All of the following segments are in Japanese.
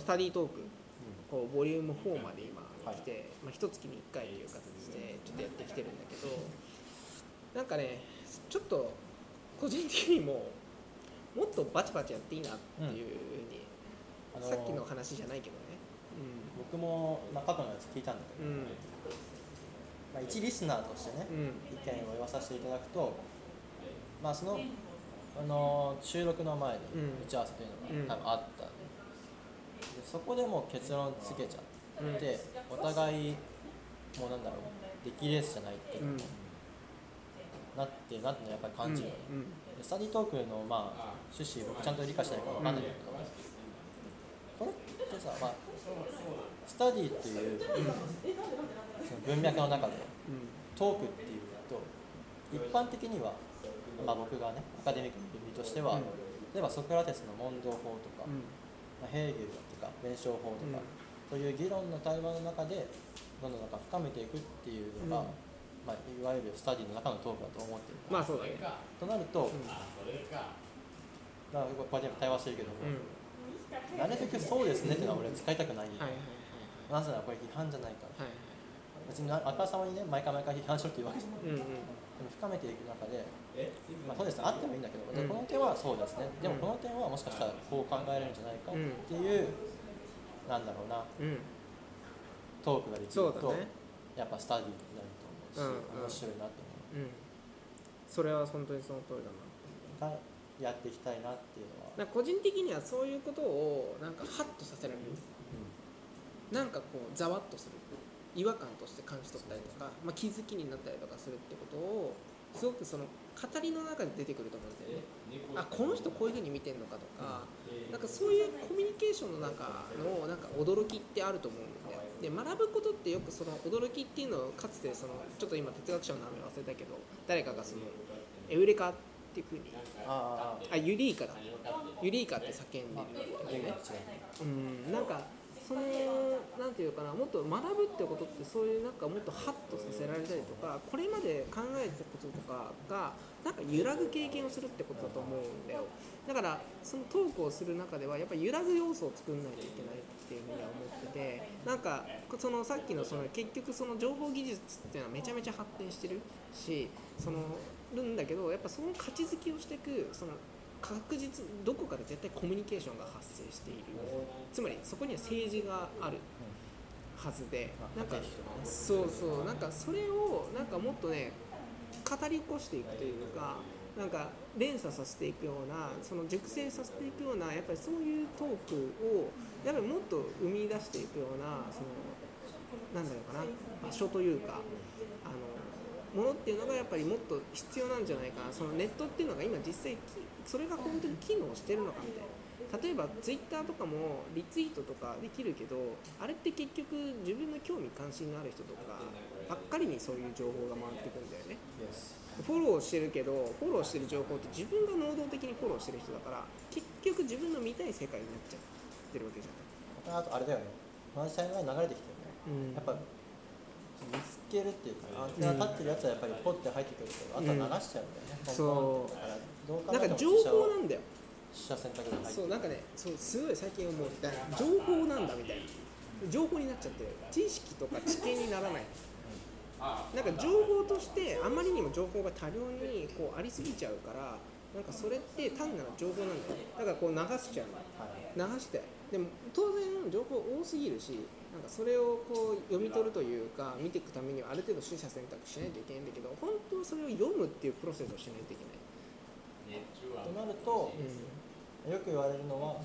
スタディートークこうボリューム4まで今来て、まあ一月に1回という形でちょっとやってきてるんだけどなんかねちょっと個人的にももっとバチバチやっていいなっていうふうに、あのさっきの話じゃないけどね。僕も、まあ、過去のやつ聞いたんだけど、うん。まあ、一リスナーとしてね、うん。うん意見を言わさせていただくと、まあ、そのあの収録の前にうん。打ち合わせというのが多分あった、でそこでもう結論つけちゃって、お互いもうなんだろう出来レースじゃないっていううん。のなってなってのやっぱり感じる。よね、うん。でスタディトークの、まあ、趣旨僕ちゃんと理解してないから分かんないんだけど、これってさ、まあ、スタディっていう、その文脈の中でトークっていうと一般的には、まあ、僕がねアカデミックの意味としては、うん。例えばソクラテスの問答法とか、うんまあ、ヘーゲルとか弁証法とか、うん。そういう議論の対話の中でどんどんなんか深めていくっていうのが、うん。まあ、いわゆるスタディの中のトークだと思ってるまあそうだね。となると、うん。だからこうやって対話してるけども、うん。なるべくそうですねっていうのは俺使いたくない、はいはいなぜならこれ批判じゃないから。はいはい。別にあからさまにね毎回毎回批判しろっていうわけじゃない。うんうん深めていく中で、まあ、そうですねあってもいいんだけど、でうん。この点はそうですね。でもこの点はもしかしたらこう考えられるんじゃないかっていう、なんだろうな。うん。トークができると、ね。やっぱスタディになると思うし、うんうん。面白いなって思う。ん。それは本当にその通りだなうがやっていきたいなっていうのは、個人的にはそういうことをなんかハッとさせられる。なんかこうざわっとする違和感として感じ取ったりとか、まあ、気づきになったりとかするってことをすごくその語りの中で出てくると思うんだよね。あこの人こういうふうに見てるのかとかなんかそういうコミュニケーションの中のなんか驚きってあると思うんだよで学ぶことってよくその驚きっていうのをかつてそのちょっと今哲学者の名前忘れたけど誰かがそのエウレカっていうふうにあユリーカだ。ユリーカって叫んでるよね。うんなんかそのなんていうかなもっと学ぶってことってそういうなんかもっとハッとさせられたりとかこれまで考えてたこととかがなんか揺らぐ経験をするってことだと思うんだよ。だからそのトークをする中ではやっぱり揺らぐ要素を作んないといけないっていうふうには思っててなんかそのさっきのその結局その情報技術っていうのはめちゃめちゃ発展してるしそのるんだけどやっぱその価値づけをしていくその確実どこかで絶対コミュニケーションが発生している。つまりそこには政治があるはずでなんかそうそう。なんかそれをなんかもっとね語り起こしていくというかなんか連鎖させていくようなその熟成させていくようなやっぱりそういうトークをやっぱりもっと生み出していくようなそのなんだろうかな場所というかあのものっていうのがやっぱりもっと必要なんじゃないかな。そのネットっていうのが今実際きそれが本当に機能してるのかみたいな例えばツイッターとかもリツイートとかできるけどあれって結局自分の興味関心のある人とかばっかりにそういう情報が回ってくんだよね。フォローしてるけどフォローしてる情報って自分が能動的にフォローしてる人だから結局自分の見たい世界になっちゃってるわけじゃないあとあれだよね。同じタイムラインに流れてきてるね。うん。やっぱ見つけるっていうかアンテナ立ってるやつはやっぱりポッて入ってくるけど、あとは流しちゃうんだよね、う。んポンポンって。だからどう考えてもなんか情報なんだよ。取捨選択が入ってそうなんかねそうすごい最近思うだから情報なんだみたいな。情報になっちゃってる知識とか知見にならない。なんか情報としてあまりにも情報が多量にこうありすぎちゃうからなんかそれって単なる情報なんだよだからこう流しちゃう流して。でも当然情報多すぎるしなんかそれをこう読み取るというか見ていくためにはある程度取捨選択しないといけないんだけど本当はそれを読むっていうプロセスをしないといけない、となると、うよく言われるのは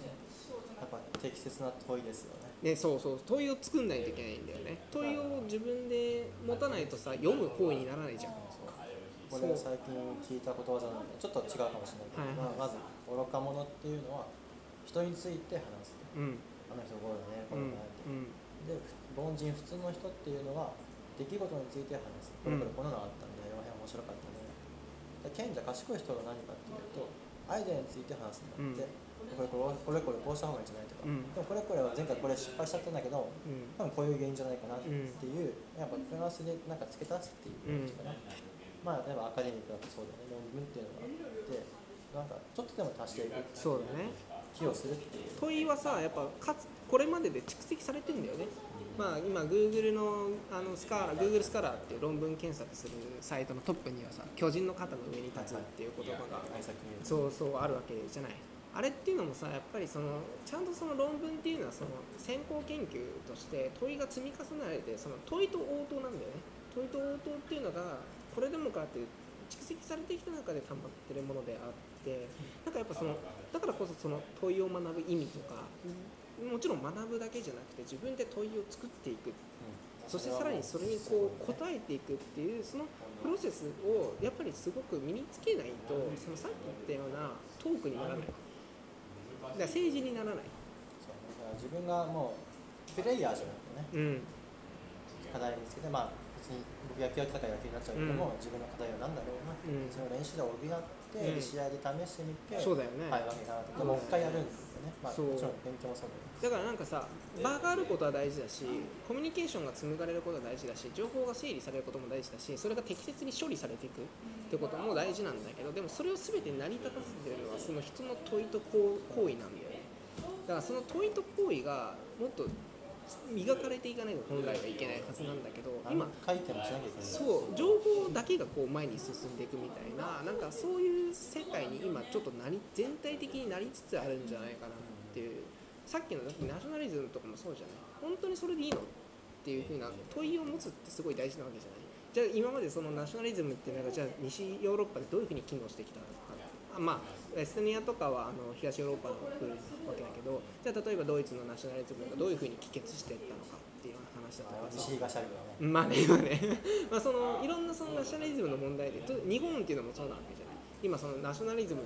やっぱ適切な問いですよね。ん、ねそうそう。問いを作んないといけないんだよね。問いを自分で持たないとさ読む行為にならないじゃん。これ最近聞いたことわざなのでちょっと違うかもしれないけど、はいはい。まあまず愚か者っていうのは人について話すうん。あの人こうだねこうんうだねって、うんで凡人普通の人っていうのは出来事について話す。これこれこんなのあったんだよ、面白かったね。で賢者賢い人が何かっていうとアイデアについて話すんだって、これこれこれこれこうした方がいいんじゃないとか、うん。でもこれこれは前回これ失敗しちゃったんだけどうん。多分こういう原因じゃないかなっていう、やっぱプラスでなんか付け足すっていう感じかな、まあ例えばアカデミックだとそうだよね。論文っていうのがあってなんかちょっとでも足していくそうだね。気をするっていう。問いはさやっぱかつこれまでで蓄積されてんだよね。まあ、今 Google のあのスカーラ Google スカラーっていう論文検索するサイトのトップにはさ巨人の肩の上に立つっていう言葉がそうそうあるわけじゃない。あれっていうのもさやっぱりそのちゃんとその論文っていうのはその先行研究として問いが積み重ねられてその問いと応答なんだよね。問いと応答っていうのがこれでもかって蓄積されてきた中で溜まってるものであってなんかやっぱそのだからこそその問いを学ぶ意味とかもちろん学ぶだけじゃなくて自分で問いを作っていく。そしてさらにそれにこう答えていくっていうそのプロセスをやっぱりすごく身につけないとそのさっき言ったようなトークにならない。だから政治にならない、だから自分がもうプレイヤーじゃなくてね。うん。課題見つけてまあ別に僕野球やってたから野球になっちゃうけども、自分の課題は何だろうな、うん。その練習で補って、うん。試合で試してみてそうだよね、はいわけかなとでもう一回やるんですよね、まあ、もちろん勉強もそうだけどだからなんかさ場があることは大事だしコミュニケーションが紡がれることは大事だし情報が整理されることも大事だしそれが適切に処理されていくってことも大事なんだけどでもそれを全て成り立たせてるのはその人の問いと行為なんだよね。だからその問いと行為がもっと磨かれていかないと本来はいけないはずなんだけど今何回転もしなきゃいけないそう情報だけがこう前に進んでいくみたいななんかそういう世界に今ちょっとなり全体的になりつつあるんじゃないかなっていうさっきのナショナリズムとかもそうじゃない。本当にそれでいいのっていうふうな問いを持つってすごい大事なわけじゃないじゃあ今までそのナショナリズムっていうのがじゃあ西ヨーロッパでどういうふうに機能してきたのか。あまあエストニアとかはあの東ヨーロッパの国なわけだけどじゃあ例えばドイツのナショナリズムがどういうふうに帰結していったのかっていう話だとかさ西東あるよね。まあね今ね。まあそのいろんなそのナショナリズムの問題でと日本っていうのもそうなわけじゃない今そのナショナリズム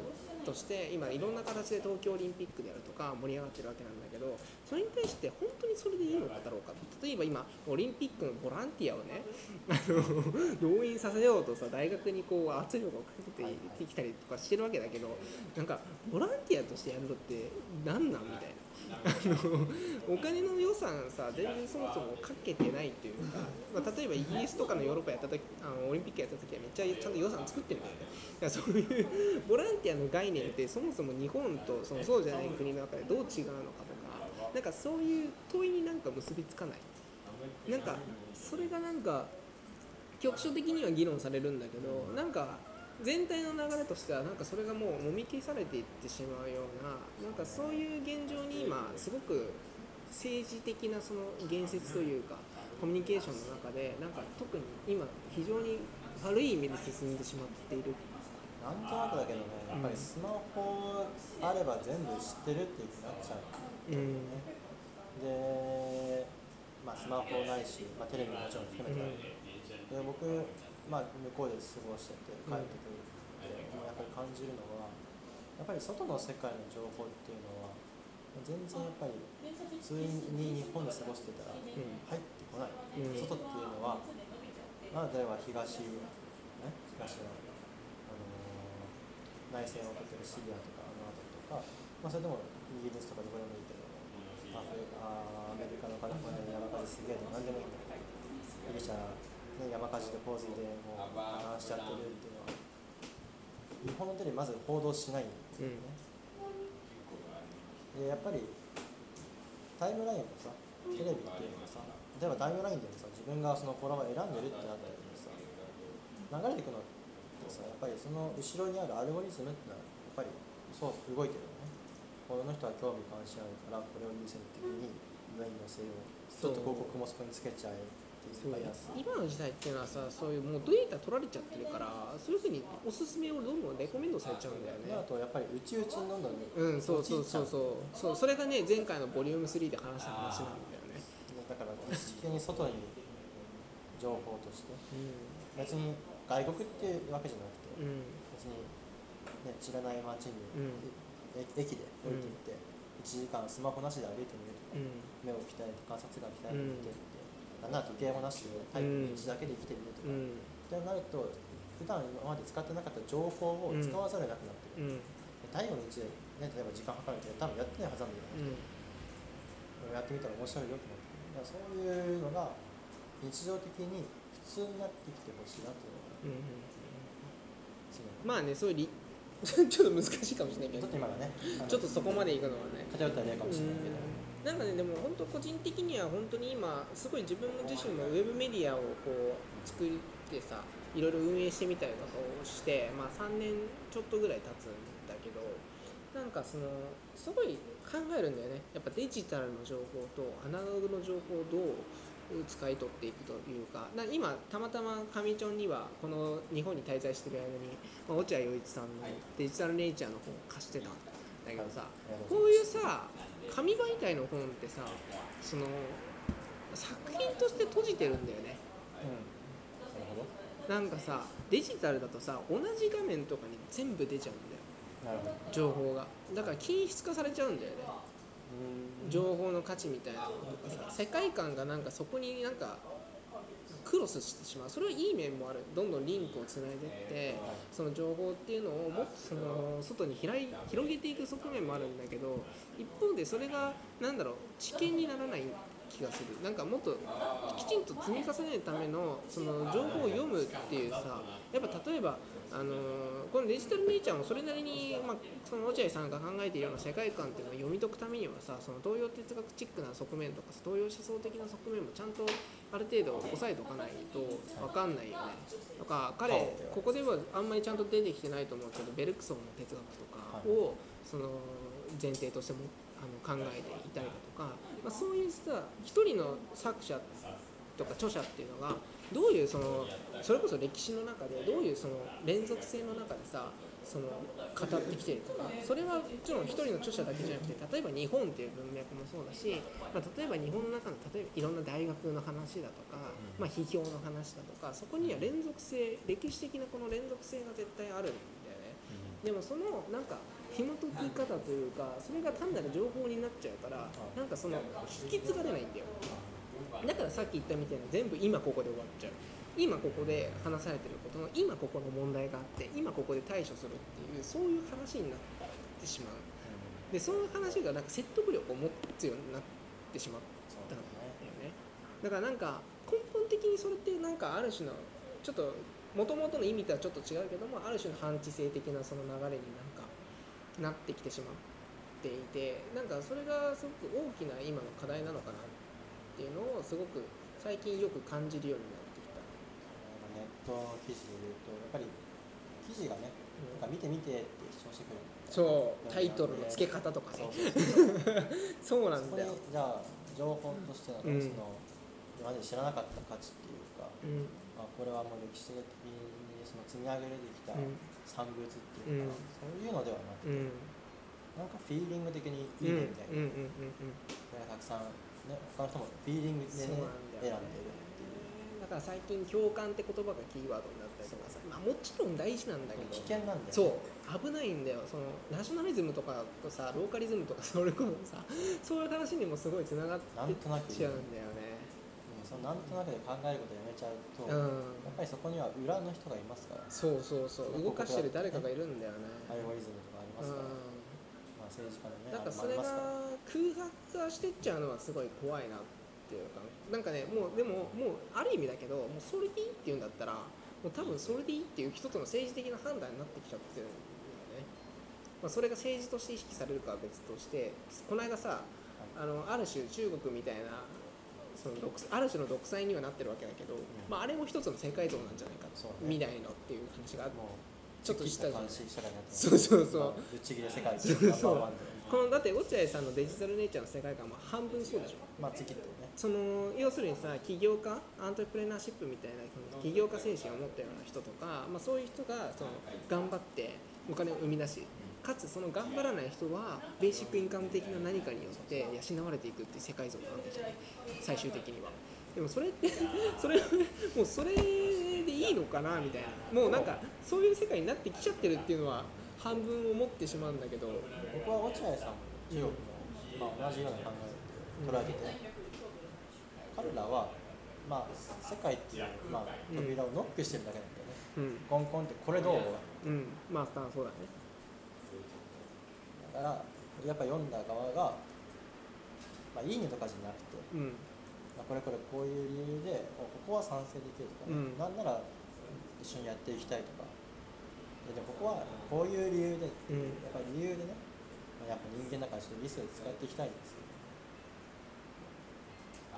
として今いろんな形で東京オリンピックであるとか盛り上がってるわけなんだけどそれに対して本当にそれでいいのかだろうか例えば今オリンピックのボランティアをねあの動員させようとさ大学にこう圧力をかけてきたりとかしてるわけだけどなんかボランティアとしてやるのって何なんみたいな。あのお金の予算さ全然そもそもかけてないっていうか、まあ、例えばイギリスとかのヨーロッパやった時あのオリンピックやった時はめっちゃちゃんと予算作ってるんだよね。だからそういうボランティアの概念ってそもそも日本とそのそうじゃない国の中でどう違うのかとかなんかそういう問いになんか結びつかない。なんかそれがなんか局所的には議論されるんだけどなんか全体の流れとしてはなんかそれがもうもみ消されていってしまうようななんかそういう現状に今すごく政治的なその言説というかコミュニケーションの中でなんか特に今非常に悪い意味で進んでしまっている。なんとなくだけどねやっぱりスマホあれば全部知ってるってなっちゃう。うん。で、まあ、スマホないし、まあ、テレビももちろん含めて、で僕、まあ、向こうで過ごしてて帰ってくるって、やっぱり感じるのはやっぱり外の世界の情報っていうのは全然やっぱり普通に日本で過ごしてたら入ってこない、うん。外っていうのは、まあ、例えば東、ね、東の、あのー内戦を起こってるシリアとかあの辺りとか、まあ、それでもイギリスとかどこでもいいけどアフアメリカのカリフォルニアの山火事すげえとか何でもいいんだけどギリシャ、ね、山火事で洪水でもう破綻しちゃってるっていうのは日本のテレビまず報道しないんですよね、でやっぱりタイムラインもさテレビっていうのはさ例えばタイムラインでもさ自分がそのフォロワー選んでるってなった時にさ流れてくのってさやっぱりその後ろにあるアルゴリズムってのはやっぱりそう動いてるよね。この人は興味関心あるからこれを優先的に上に乗せようちょっと広告もそこにつけちゃえっていうバイアス今の時代っていうのはさそういうもうデータ取られちゃってるからそういうふうにおすすめをどんどんレコメンドされちゃうんだよね。であとやっぱり内々にどんどんうんそうそうそうそう。そうそれがね前回のボリューム3で話した話なんだよね。だから意識的に外に情報としてう別に外国っていうわけじゃなくて、んうん。別に、ね、知らない街に、うん。え駅で降りていって、1時間スマホなしで歩いてみるとか、うん。目を鍛えて観察眼鍛えてみてって、な時計もなしでタイプ1だけで生きてみるとか、うん。ってなると普段今まで使ってなかった情報を使わざるなくなってる、うん。太陽の位置で、ね、例えば時間計るって多分やってないはずなんだよね、うん。やってみたら面白いよってなってだからそういうのが日常的に普通になってきてほしいなっていうのがうんまあねそういうり ちょっと難しいかもしれないけど。ちょっと今のねちょっとそこまでいくのはね。偏った例かもしれないけど、なんかねでも本当個人的には本当に今すごい自分自身もウェブメディアをこう作ってさいろいろ運営してみたりとかをして、まあ、3年ちょっとぐらい経つんだけどなんかそのすごい考えるんだよね。やっぱデジタルの情報とアナログの情報をどう使い取っていくというか。な今たまたま上町にはこの日本に滞在してる間に、まあ、落合陽一さんのデジタルネイチャーの本を貸してたんだけどさこういうさ紙媒体の本ってさその作品として閉じてるんだよね。うん。なるほどなんかさデジタルだとさ同じ画面とかに全部出ちゃうんだよ。なるほど。情報が。だから均質化されちゃうんだよね。うん。情報の価値みたいなのとかさ世界観がなんかそこになんかクロスしてしまう。それはいい面もある。どんどんリンクをつないでいってその情報っていうのをもっとその外に開い広げていく側面もあるんだけど一方でそれが何だろう知見にならない気がする。なんかもっときちんと積み重ねるためのその情報を読むっていうさやっぱ例えばあのこのデジタルネイチャーもそれなりに、まあ、その落合さんが考えているような世界観っていうのを読み解くためにはさその東洋哲学チックな側面とか東洋思想的な側面もちゃんとある程度押さえておかないと分かんないよね。とか彼ここではあんまりちゃんと出てきてないと思うけどベルクソンの哲学とかをその前提としてもあの考えていたりだとか、まあ、そういうさ一人の作者とか著者っていうのがどういうそのそれこそ歴史の中でどういうその連続性の中でさその語ってきてるとかそれはもちろん一人の著者だけじゃなくて例えば日本っていう文脈もそうだし、まあ、例えば日本の中の例えばいろんな大学の話だとか、まあ、批評の話だとかそこには連続性歴史的なこの連続性が絶対あるんだよね。でもそのなんか紐解き方というかそれが単なる情報になっちゃうからなんかその引き継がれないんだよだからさっき言ったみたいな全部今ここで終わっちゃう。今ここで話されてることの今ここの問題があって今ここで対処するっていうそういう話になってしまう。でその話がなんか説得力を持つようになってしまったんだよね。だからなんか根本的にそれってなんかある種のちょっともともとの意味とはちょっと違うけどもある種の反知性的なその流れになんかなってきてしまっていてなんかそれがすごく大きな今の課題なのかなっていうのをすごく最近よく感じるようになってきた。ネットの記事で言うとやっぱり記事がね、なんか見て見てって主張してくる。そうタイトルの付け方とかね。そう なんだよ。じゃあ情報としての,、うんその今まで知らなかった価値っていうか、うん。まあ、これはもう歴史的にその積み上げられてきたうん。産物っていうか、うん。そういうのではなくて、うん。なんかフィーリング的にいうんいねみたいな、うんうんうんうん。それがたくさん、ね、他の人もフィーリングで、ね選よんでるっていう。だから最近共感って言葉がキーワードになったりとかさ、まあ、もちろん大事なんだけど危険なんだよ、ね、そう危ないんだよ。そのナショナリズムとかとさローカリズムとかそれこそさそういう話にもすごいつながってなんとなくっちゃう。んだよねなんとなくで考えることやめちゃうと、うん。やっぱりそこには裏の人がいますから。そうそうそう。動かしてる誰かがいるんだよね。アルゴリズムとかありますから、うまあ、政治家のねん、なんかそれが空白化してっちゃうのはすごい怖いなっていうかなんかねもうでももうある意味だけどもうそれでいいっていうんだったらもう多分それでいいっていう一つの政治的な判断になってきちゃってるんだよね、まあ、それが政治として意識されるかは別としてこの間さあのある種中国みたいなその独ある種の独裁にはなってるわけだけど、まあ、あれも一つの世界像なんじゃないかね。未来のっていう話があってちょっとしたじゃなって。ますそうそうそう。まあぶっちぎりで世界一そうこのだって落合さんのデジタルネイチャーの世界観も半分そうでしょまあ月ってね。その要するにさ起業家アントレプレナーシップみたいな起業家精神を持ったような人とか、まあ、そういう人がその頑張ってお金を生み出しかつその頑張らない人はベーシックインカム的な何かによって養われていくっていう世界像なわけじゃない？最終的には。でもそれってそれもうそれでいいのかなみたいな。もうなんかそういう世界になってきちゃってるっていうのは半分思ってしまうんだけど。僕は落合さんも中国も、まあ、同じような考えを捉えてて、彼らは、まあ、世界っていう、まあ、扉をノックしてるだけなんだよね、うん。コンコンってこれどううん。まあそうだね。だからやっぱ読んだ側が、まあ、いいねとかじゃなくて、うん。まあ、これこれこういう理由でここは賛成できるとか、うん。なんなら一緒にやっていきたいとか。ででもここはこういう理由で、うん。やっぱり理由でね、まあ、やっぱ人間だからちょっとリスクで使っていきたいんですよ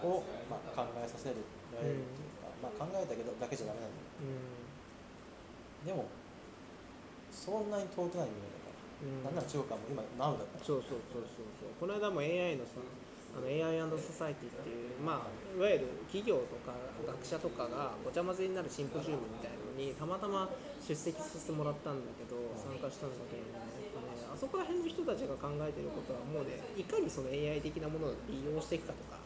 を、まあ、考えさせるられるっていうか、まあ、考えたけどだけじゃダメなんだようん。でもそんなに遠くない未来だから、うん。なんなら中国はもう今 Now だから。そうそうそうそうそう。この間も AI のさあの AI& ソサイティっていう、まあ、いわゆる企業とか学者とかがごちゃ混ぜになるシンポジウムみたいなのにたまたま出席させてもらったんだけど参加したんだけどねあそこら辺の人たちが考えてることはもうねいかにその AI 的なものを利用していくかとか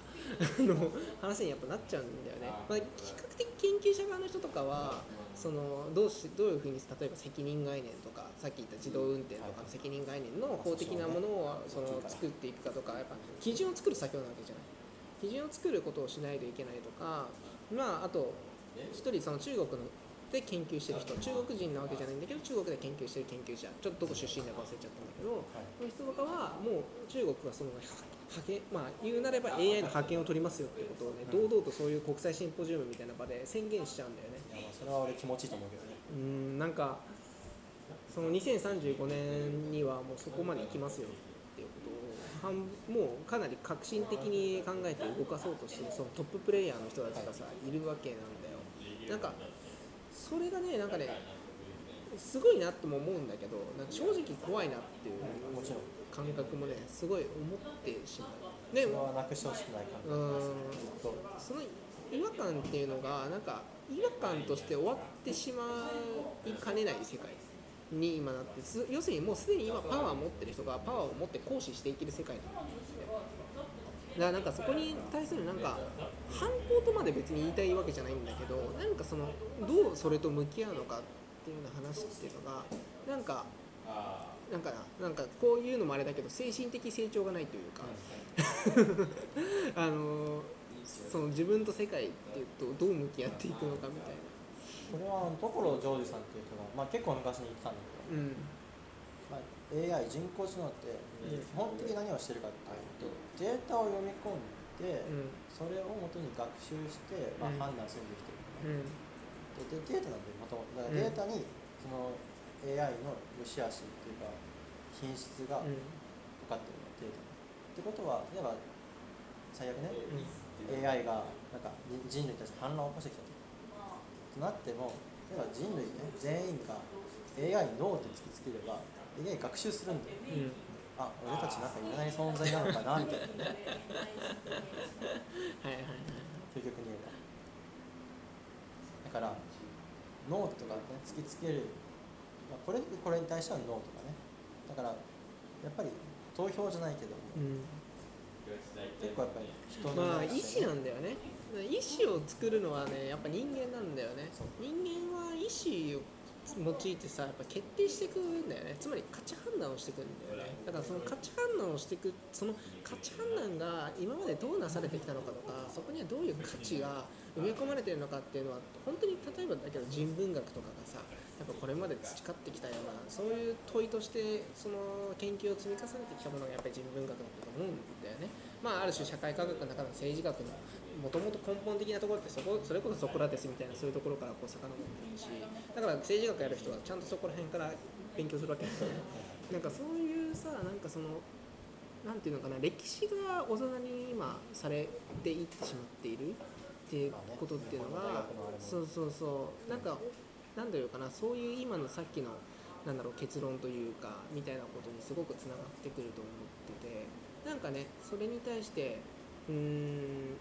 の話にやっぱなっちゃうんだよね、まあ、比較的研究者側の人とかはそのどうしどういうふうに例えば責任概念とかさっき言った自動運転とかの責任概念の法的なものをその作っていくかとかやっぱ基準を作る作業なわけじゃない。基準を作ることをしないといけないとかまああと一人その中国ので研究してる人。中国人なわけじゃないんだけど中国で研究してる研究者。ちょっとどこ出身だか忘れちゃったんだけどその人とかはもう中国はその派遣まあ言うなれば AI の派遣を取りますよってことをね堂々とそういう国際シンポジウムみたいな場で宣言しちゃうんだよね。いやまあそれは俺気持ちいいと思うけどね。うーんなんかその2035年にはもうそこまで行きますよっていうことをもうかなり革新的に考えて動かそうとしてるそのトッププレイヤーの人たちがさいるわけなんだよ。なんかそれがねなんかねすごいなとも思うんだけどなんか正直怖いなっていうもちろん感覚もねすごい思ってしまう。それでもはなくしてほしくない感うーんじずっと。その違和感っていうのがなんか違和感として終わってしまいかねない世界に今なってす要するにもうすでに今パワーを持ってる人がパワーを持って行使していける世界なんですよだからなんかそこに対するなんか反抗とまで別に言いたいわけじゃないんだけどなんかそのどうそれと向き合うのかっていうような話っていうのがなんかなんかなんかこういうのもあれだけど精神的成長がないというか、あのその自分と世界っていうとどう向き合っていくのかみたいな。これは所ジョージさんっていう人が、まあ、結構昔に言ってたんだけど、うん。まあ、AI 人工知能ってうん。基本的に何をしてるかっていうとデータを読み込んで、うん。それをもとに学習して、まあ、うん。判断するんできてるうん。ででデータなんでもともとだからデータにその AI の良し悪しっていうか品質がうん。分かってるのデータに。ってことは例えば最悪ね、AI がなんか人人類に対して反乱を起こしてきたととなっても例えば人類ね全員が AI にノーって突きつければ AI 学習するんだよ。うん。あ俺たちなんかいらない存在なのかなみたいなね。はいはいはい究極に言えば。だからノーとかね突きつける、まあ、これこれに対してはノーとかね。だからやっぱり投票じゃないけどうん。結構やっぱり人のまあ意思なんだよね意思を作るのはねやっぱ人間なんだよね。人間は意思を用いてさやっぱ決定していくんだよね。つまり価値判断をしていくんだよね。だからその価値判断をしていくその価値判断が今までどうなされてきたのかとかそこにはどういう価値が埋め込まれてるのかっていうのは本当に例えばだけど人文学とかがさやっぱこれまで培ってきたようなそういう問いとしてその研究を積み重ねてきたものがやっぱり人文学だったと思うんだよね。まあ、ある種社会科学の中の政治学のもともと根本的なところってそこそれこそソクラテスみたいなそういうところからこう遡ってるしだから政治学やる人はちゃんとそこら辺から勉強するわけですよね。なんかそういうさなんかそのなんていうのかな歴史が大人に今されていってしまっているっていうことっていうのがそうそうそうなんかなんだろうかなそういう今のさっきのなんだろう結論というかみたいなことにすごくつながってくると思っててなんかねそれに対してうーん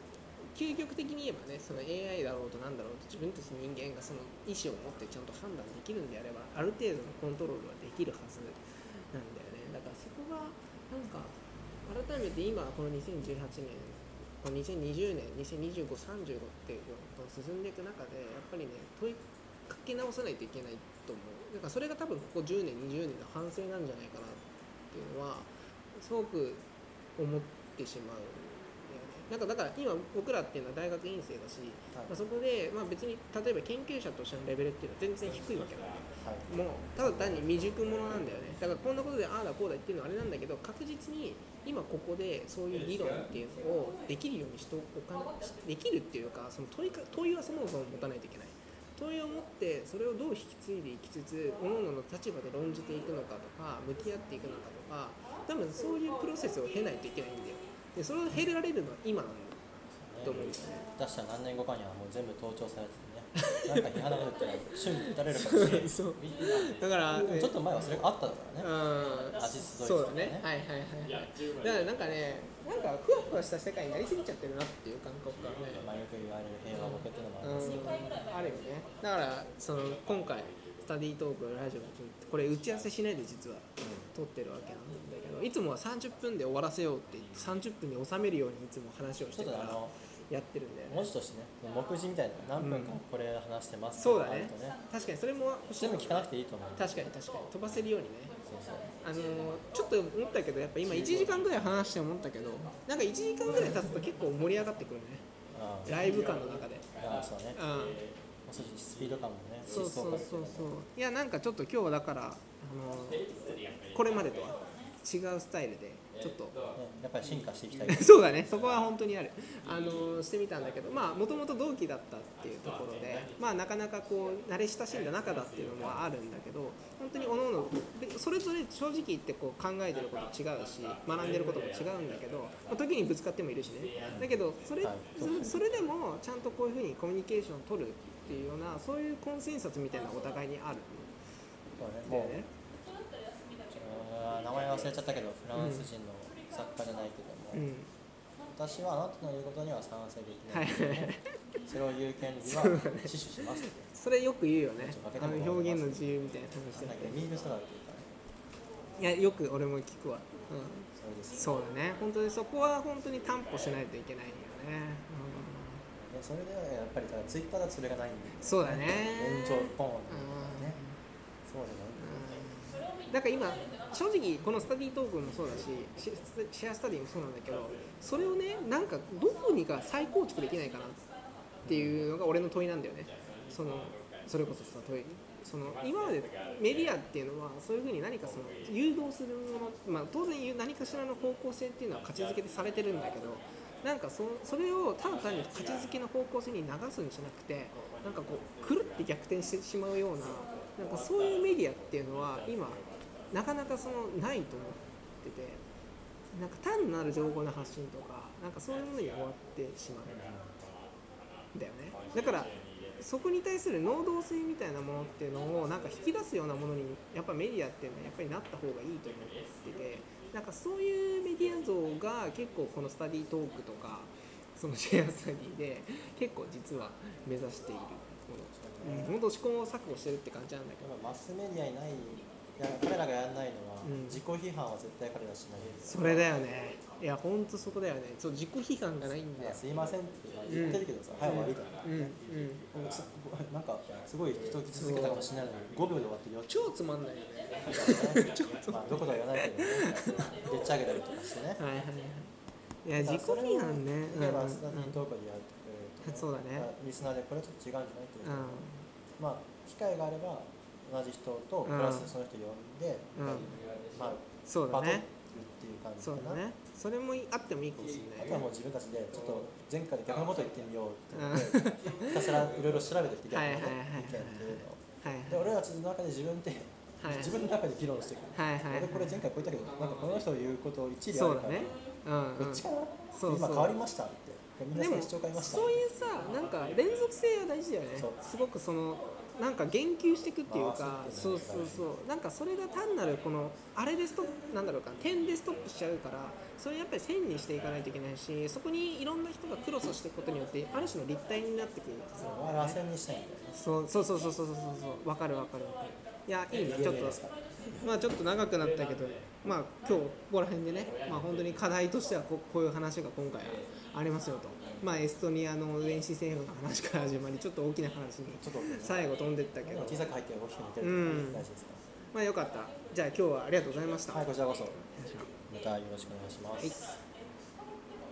究極的に言えばねその AI だろうとなんだろうと自分たち人間がその意思を持ってちゃんと判断できるんであればある程度のコントロールはできるはずなんだよね。だからそこがなんか改めて今この2018年この2020年202535っていうこの進んでいく中でやっぱりね問いかけ直さないといけないと思う。だからそれが多分ここ10年20年の反省なんじゃないかなっていうのはすごく思ってしまうなんかだから今僕らっていうのは大学院生だし、まあ、そこで、まあ、別に例えば研究者としてのレベルっていうのは全然低いわけだ。よねはい。もうただ単に未熟者なんだよね。だからこんなことでああだこうだ言ってるのはあれなんだけど確実に今ここでそういう議論っていうのをできるようにしておかなできるっていうかその問いか問いはそもそも持たないといけない。問いを持ってそれをどう引き継いでいきつつ各々の立場で論じていくのかとか向き合っていくのかとか多分そういうプロセスを経ないといけないんだよでそれを経られるのは今なんだよと思う出したら何年後かにはもう全部盗聴されててね。なんか批判が出てたら瞬に打たれるかもしれないそうだから、ちょっと前はそれがあっただからね。うん。アジスドイツそうだとかね。ね。はいはいはいはい。だからなんかねなんかふわふわした世界になりすぎちゃってるなっていう感覚がね。まあよく言われる平和ボケっていうのもあるよね。だからその今回スタディートークラジオこれ打ち合わせしないで実は撮ってるわけなんだけどいつもは30分で終わらせようって言って30分に収めるようにいつも話をしてからやってるんだよね。文字としてね目次みたいな何分間これ話してますそうだねっていうのがあると確かにそれも全部聞かなくていいと思う確かに確かに。飛ばせるようにね。そうそう。あのちょっと思ったけどやっぱ今1時間ぐらい話して思ったけどなんか1時間ぐらい経つと結構盛り上がってくるね。ライブ感の中で。ああそうね。うんスピード感もねそうそうそうそう。いやなんかちょっと今日はだからあのこれまでとは違うスタイルでちょっと。感ねやっぱり進化していきたい。そうだねそこは本当にある。あのしてみたんだけどまあもともと同期だったっていうところでまあなかなかこう慣れ親しんだ仲だっていうのもあるんだけど本当におののでそれぞれ正直言ってこう考えてること違うし学んでることも違うんだけど、まあ、時にぶつかってもいるしね。だけどそれ,、はいそそれでもちゃんとこういうふうにコミュニケーションを取るっていうようなそういうコンセンサスみたいなお互いにある。んだよね。名前忘れちゃったけどフランス人の作家じゃないけども、うん。私はあなたの言うことには賛成できはない。い、それを言う権利は死守しますって。それよく言うよね。あの表現の自由みたいな話だけミールソラーっていうかね。ていやよく俺も聞くわ、うん、それですそうだね。本当にそこは本当に担保しないといけないよね、でそれではやっぱりただツイッターだとそれがないんで。うん、そうだね。炎上ポンうんね。そうじゃないうんだから今正直このスタディートークもそうだしシシェアスタディもそうなんだけどそれをねなんかどこにか再構築できないかなっていうのが俺の問いなんだよね。そのそれこそさ問いその今までメディアっていうのはそういうふうに何かその誘導するもの、まあ、当然何かしらの方向性っていうのは価値づけでされてるんだけどなんかそそれをただ単に価値づけの方向性に流すんじゃなくてなんかこうくるって逆転してしまうようななんかそういうメディアっていうのは今なかなかそのないと思っててなんか単なる情報の発信とかなんかそういうものに終わってしまうんだよね。だからそこに対する能動性みたいなものっていうのをなんか引き出すようなものにやっぱメディアっていうのはやっぱりなった方がいいと思っててなんかそういうメディア像が結構このスタディートークとかそのシェアスタディで結構実は目指しているもの、うん、本当試行錯誤してるって感じなんだけど。マスメディアにないいや彼らがやらないのは、うん。自己批判は絶対彼らしない。それだよね。いや本当そこだよね。そう自己批判がないんだよ。すいませんって言ってるけどさ、はい終わりだよ、うんうん。すなんかすごい人を傷つけたかもしれないのに5秒で終わってよ。超つまんないよね。まあどこでは言わないけどね。でっち上げたりとかしてね。はいはいはい。いや自己批判ね。例えばうんスタディートークでやってくれると、そうだね。まあリスナーでこれちょっと違うんじゃない？っていう。うん。まあ機会があれば同じ人とプラスその人呼んで、うん。まあそうだバトルねっていう感じかな、だね。それもあってもいいかもしれないあとはもう自分たちでちょっと前回で逆のこと言ってみようってひたすらいろいろ調べてきて逆の、ねはいはいはいはい意見っていうのをはいで俺らたちの中で自分で、はい自分の中で議論していく、はいはいはい俺これ前回こう言ったけどなんかこの人の言うことを一理あるから、そうだね。うんうん。どっちかな、そう今変わりましたって。皆でもさん視聴変えました。そういうさなんか連続性は大事だよね。すごくそのなんか言及していくっていうかそうそうそうなんかそれが単なるこのあれでストップなんだろうか点でストップしちゃうからそれやっぱり線にしていかないといけないしそこにいろんな人がクロスしていくことによってある種の立体になってくるんですよあれ螺旋にしたいんだよね。そうそうそうそうそうそうそう。わかるわかるわかる。いやいいねちょっとまあちょっと長くなったけどまあ今日ここら辺でねまあ本当に課題としてはここういう話が今回ありますよとまあエストニアの電子政府の話から始まりちょっと大きな話にちょっと最後飛んでったけど。小さく入って大きく見てるうん。大事ですかまあよかった。じゃあ今日はありがとうございました、らはいこちらこそ。またよろしくお願いします、はい